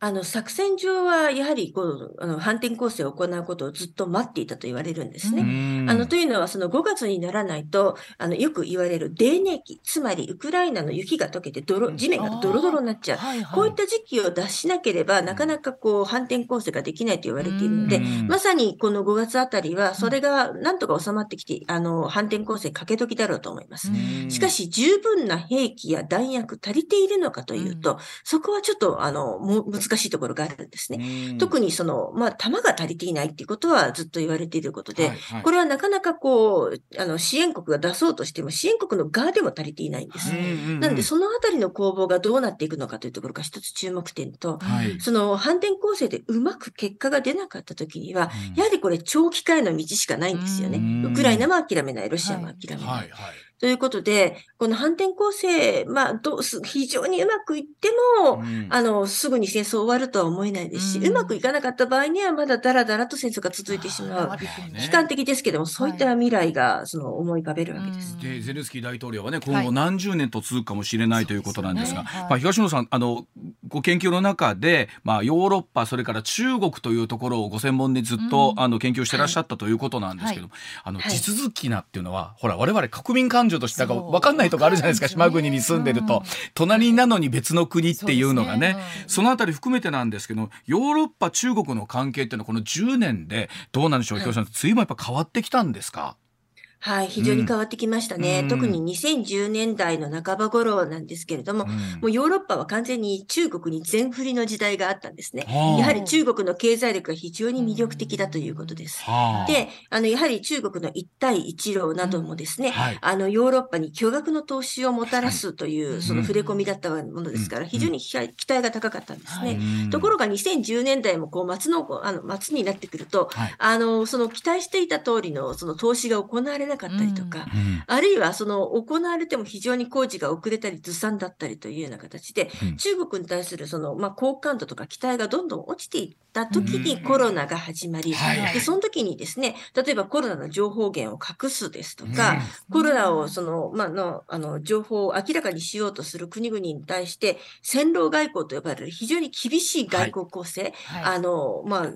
あの、作戦上はやはりこう、あの、反転攻勢を行うことをずっと待っていたと言われるんですね。あの、というのは、その5月にならないと、あの、よく言われる泥ネ期、つまりウクライナの雪が溶けて泥、地面がドロドロになっちゃう。はいはい、こういった時期を脱しなければ、なかなかこう、反転攻勢ができないと言われているので、まさにこの5月あたりは、それがなんとか収まってきて、あの、反転攻勢かけ時だろうと思います。しかし、十分な兵器や弾薬足りているのかというと、そこはちょっと、あの、も難しいところがあるんですね。特にその、まあ、弾が足りていないっていうことはずっと言われていることで、はいはい、これはなかなかこう、あの、支援国が出そうとしても、支援国の側でも足りていないんです。なので、そのあたりの攻防がどうなっていくのかというところが一つ注目点と、はい、その反転攻勢でうまく結果が出なかったときには、やはりこれ長期化への道しかないんですよね。ウクライナも諦めない、ロシアも諦めない。はい。はい。はいということで、この反転攻勢、まあ、どうす、非常にうまくいっても、うん、あの、すぐに戦争終わるとは思えないですし、うん、うまくいかなかった場合には、まだだらだらと戦争が続いてしまう。悲観的ですけども、そういった未来が、その、思い浮かべるわけです。で、ゼレンスキー大統領はね、今後何十年と続くかもしれない、はい、ということなんですが、すね。はい、まあ、東野さん、あの、ご研究の中で、まあ、ヨーロッパ、それから中国というところをご専門でずっと、うん、あの、研究してらっしゃったということなんですけど、はい、あの、地続きなっていうのは、ほら、我々国民感情として、かんないとこあるじゃないですか、島国に住んでると。隣なのに別の国っていうのがね、そのあたり含めてなんですけど、ヨーロッパ、中国の関係っていうのはこの10年でどうなんでしょう、はい、さん、随分やっぱ変わってきたんですか？はい、非常に変わってきましたね。うん、特に2010年代の半ば頃なんですけれども、うん、もうヨーロッパは完全に中国に全振りの時代があったんですね。やはり中国の経済力が非常に魅力的だということです。で、あの、やはり中国の一帯一路などもですね、うんはい、あの、ヨーロッパに巨額の投資をもたらすという、その触れ込みだったものですから、非常に期待が高かったんですね。ところが2010年代もこう、末の、あの、末になってくると、はい、あの、その期待していた通りのその投資が行われななかったりとか、うん。あるいはその行われても非常に工事が遅れたりずさんだったりというような形で、うん。中国に対するその、まあ、好感度とか期待がどんどん落ちていった時うんにコロナが始まり、はい。でその時にですね、例えばコロナの情報源を隠すですとか、コロナをその、まあの、あの、情報を明らかにしようとする国々に対して、戦狼外交と呼ばれる非常に厳しい外交構成、はい。あの、まあ、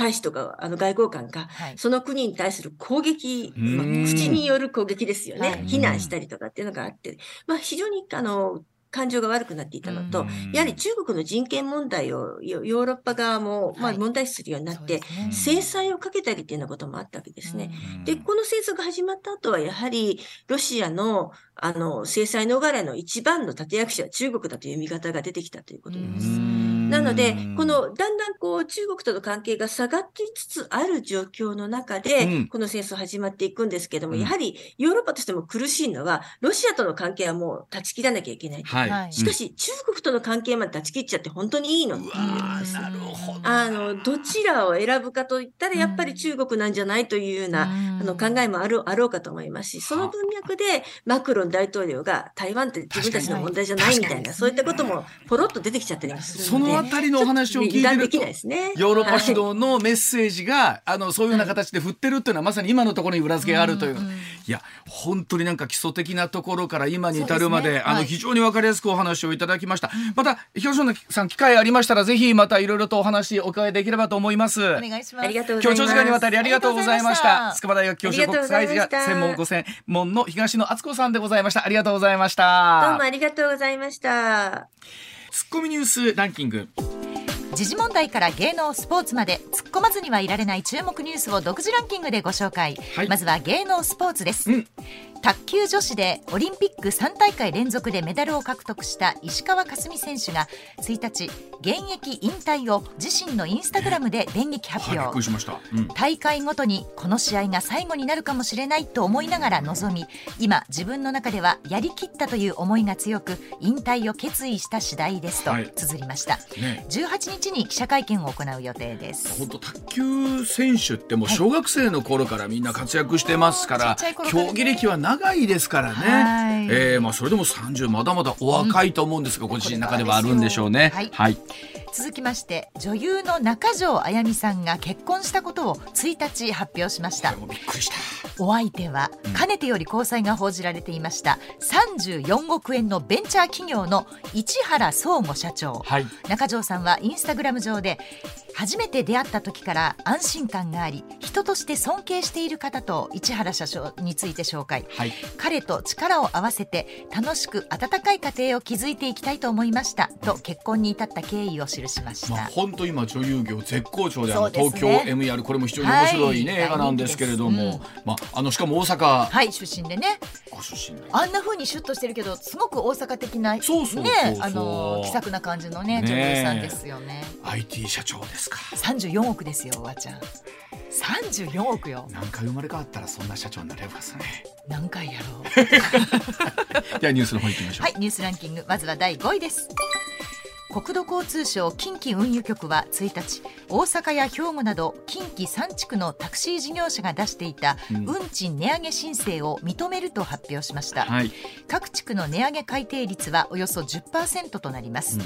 大使とか、あの、外交官が、はい。その国に対する攻撃、うん。まあ、口による攻撃ですよね。はい。非難したりとかっていうのがあって、まあ、非常に、あの、感情が悪くなっていたのと、うん。やはり中国の人権問題をヨヨーロッパ側も、まあ、はい。問題視するようになって、制裁をかけたりっていうようなこともあったわけですね。うん。で、この戦争が始まった後は、やはり、ロシアの、あの、制裁逃れの一番の立役者は中国だという見方が出てきたということうです。んなので、この、だんだんこう、中国との関係が下がっていつつある状況の中で、うん。この戦争始まっていくんですけども、うん。やはり、ヨーロッパとしても苦しいのは、ロシアとの関係はもう断ち切らなきゃいけない。はい、はい。しかし、中国との関係まで断ち切っちゃって本当にいいの。っていううわんですーなるほどあの、どちらを選ぶかといったら、やっぱり中国なんじゃないというような、あの考えもあるあろうかと思いますし、その文脈でマクロン大統領が台湾って自分たちの問題じゃないみたいな、そういったこともポロッと出てきちゃったりもするそので、のあたりのお話を聞いてると。ヨーロッパはい主導のメッセージが、あのそういうような形で振ってるっていうのはまさに今のところに裏付けがあるという、うんうんいや本当になんか基礎的なところから今に至るまでねはいあの非常に分かりやすくお話をいただきました、また表彰のさん機会ありましたらぜひまたいろいろとお話お伺いできればと思います。お願いします。ありがとうございます。今日長時間にわたりありがとうございました。た筑波大学教授国際専門ご専門の東野敦子さんでございました。ありがとうございました。どうもありがとうございました。ツッコミニュースランキング。時事問題から芸能スポーツまで突っ込まずにはいられない注目ニュースを独自ランキングでご紹介、はい。まずは芸能スポーツです、うん卓球女子でオリンピック3大会連続でメダルを獲得した石川佳純選手が1日現役引退を自身のインスタグラムで電撃発表、くりしました、うん。大会ごとにこの試合が最後になるかもしれないと思いながら臨み今自分の中ではやりきったという思いが強く引退を決意した次第ですとはい。綴りました、ね。18日に記者会見を行う予定です。本当卓球選手ってもう小学生の頃からみんな活躍してますから、ちっちゃい競技歴は長いですからね、はい。えーまあ、それでも30まだまだお若いと思うんですが、ご自身の中ではあるんでしょうね。はい。はい、続きまして女優の中条あやみさんが結婚したことを1日発表しました。これもびっくりした。お相手はかねてより交際が報じられていました34億円のベンチャー企業の市原総吾社長。はい、中条さんはインスタグラム上で初めて出会った時から安心感があり人として尊敬している方と市原社長について紹介。はい、彼と力を合わせて楽しく温かい家庭を築いていきたいと思いましたと結婚に至った経緯を記しました、まあ、本当今女優業絶好調でね。東京 MR これも非常に面白いね、はい。映画なんですけれども、大人気まあ、あのしかも大阪。はい出身でね。ご出身で。あんな風にシュッとしてるけどすごく大阪的なねそうそうそうそう。あの気さくな感じのねね女優さんですよね。IT 社長ですか。34億ですよおばちゃん。34億よ何回生まれ変わったらそんな社長になれるかですね。何回やろう。ではニュースの方行きましょう。はいニュースランキング。まずは第5位です国土交通省近畿運輸局は1日大阪や兵庫など近畿3地区のタクシー事業者が出していたうん。運賃値上げ申請を認めると発表しました、はい、各地区の値上げ改定率はおよそ10%となります、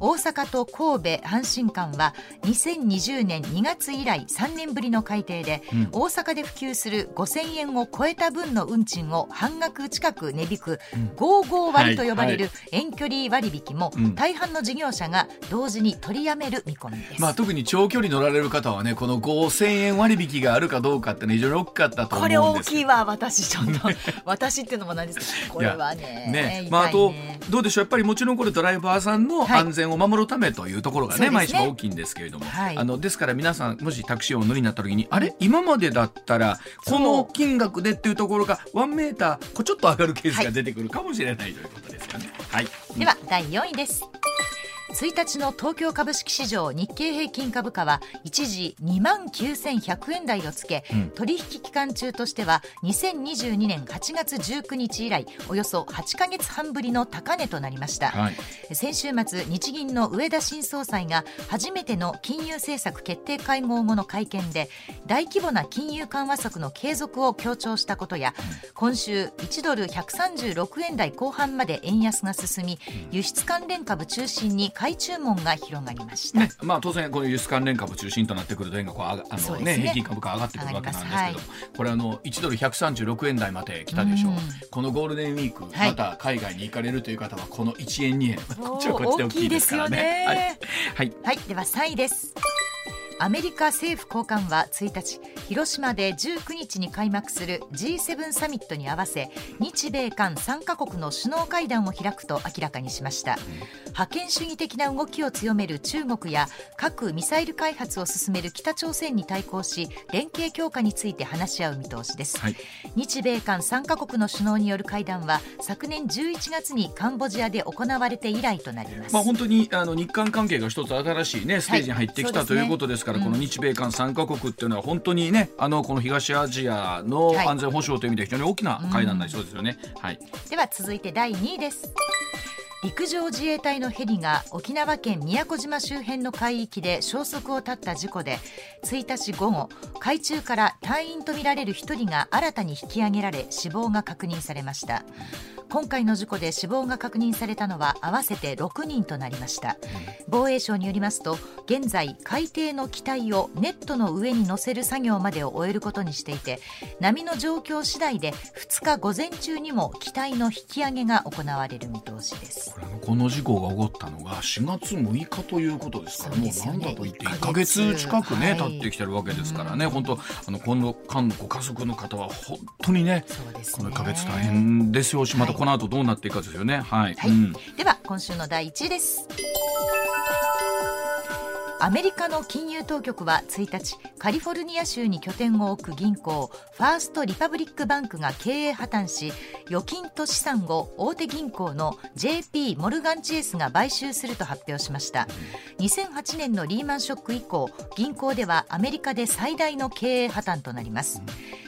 大阪と神戸阪神間は2020年2月以来3年ぶりの改定で、うん。大阪で普及する5000円を超えた分の運賃を半額近く値引くうん。55割と呼ばれはる遠距離割引もうん。大半の事業者が同時に取りやめる見込みです、まあ、特に長距離乗られる方はねこの5000円割引があるかどうかってね非常に大きかったと思うんですこれ大きいわ私ちょっと。私っていうのもなんです。けどこれはねね。まあ、あとねどうでしょうやっぱりもちろんこれドライバーさんのはい。安全を守るためというところがね,、そうですね。毎日も大きいんですけれども、はい。あのですから皆さんもしタクシーをお乗りになった時にあれ今までだったらこの金額でっていうところが1メーターこうちょっと上がるケースが出てくるかもしれないということですよね。はい、では第4位です1日の東京株式市場日経平均株価は一時2万9100円台をつけ、うん。取引期間中としては2022年8月19日以来およそ8ヶ月半ぶりの高値となりました、はい。先週末日銀の上田新総裁が初めての金融政策決定会合後の会見で大規模な金融緩和策の継続を強調したことや今週1ドル136円台後半まで円安が進み輸出関連株中心に買い注文が広がりました、ねまあ、当然この輸出関連株中心となってくると円がこうあの、ね。ね平均株価上がってくるわけなんですけど、上がりまこれあの1ドル136円台まで来たでしょう、うん。このゴールデンウィーク、はい。また海外に行かれるという方はこの1円2円こっちはこっちで大きいですからね。はい、はい。はい、では3位です。アメリカ政府高官は1日広島で19日に開幕する G7 サミットに合わせ日米韓3カ国の首脳会談を開くと明らかにしました。覇権主義的な動きを強める中国や核・ミサイル開発を進める北朝鮮に対抗し連携強化について話し合う見通しです、はい。日米韓3カ国の首脳による会談は昨年11月にカンボジアで行われて以来となります、まあ、本当にあの日韓関係が一つ新しい、ね、ステージに入ってきた、そうですねということですから、うん。この日米韓3カ国っていうのは本当にねあのこの東アジアのはい。安全保障という意味で非常に大きな会談になりそうですよね。はい。では続いて第2位です。陸上自衛隊のヘリが沖縄県宮古島周辺の海域で消息を絶った事故で1日午後海中から隊員とみられる1人が新たに引き上げられ死亡が確認されました今回の事故で死亡が確認されたのは合わせて6人となりました。防衛省によりますと現在海底の機体をネットの上に乗せる作業までを終えることにしていて波の状況次第で2日午前中にも機体の引き上げが行われる見通しです。この事故が起こったのが4月6日ということですからもうそうですよね。なんだと言って1 1ヶか月月近くね、はい。経ってきてるわけですからね。本当あのこの間のご家族の方は本当にねね。この1か月大変ですよ。しまたこの後どうなっていくかですよね。はい、はい。うん。では今週の第1位ですアメリカの金融当局は1日カリフォルニア州に拠点を置く銀行ファースト・リパブリック・バンクが経営破綻し預金と資産を大手銀行の JP モルガン・チェイスが買収すると発表しました。2008年のリーマンショック以降銀行ではアメリカで最大の経営破綻となります。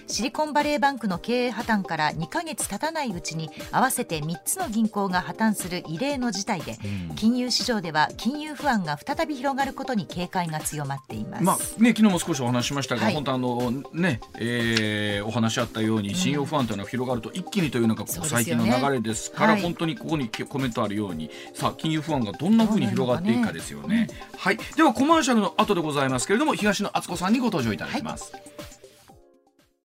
シリコンバレーバンクの経営破綻から2ヶ月経たないうちに合わせて3つの銀行が破綻する異例の事態で金融市場では金融不安が再び広がることに警戒が強まっています。まあね、昨日も少しお話ししましたが、はい。本当あのね、えーお話あったように信用不安というのが広がると一気にというのがこそううですよね。最近の流れですから、はい。本当にここにコメントあるようにさあ金融不安がどんなふうに広がっていくかですよね。はい、ではコマーシャルの後でございますけれども東野敦子さんにご登場いただきます。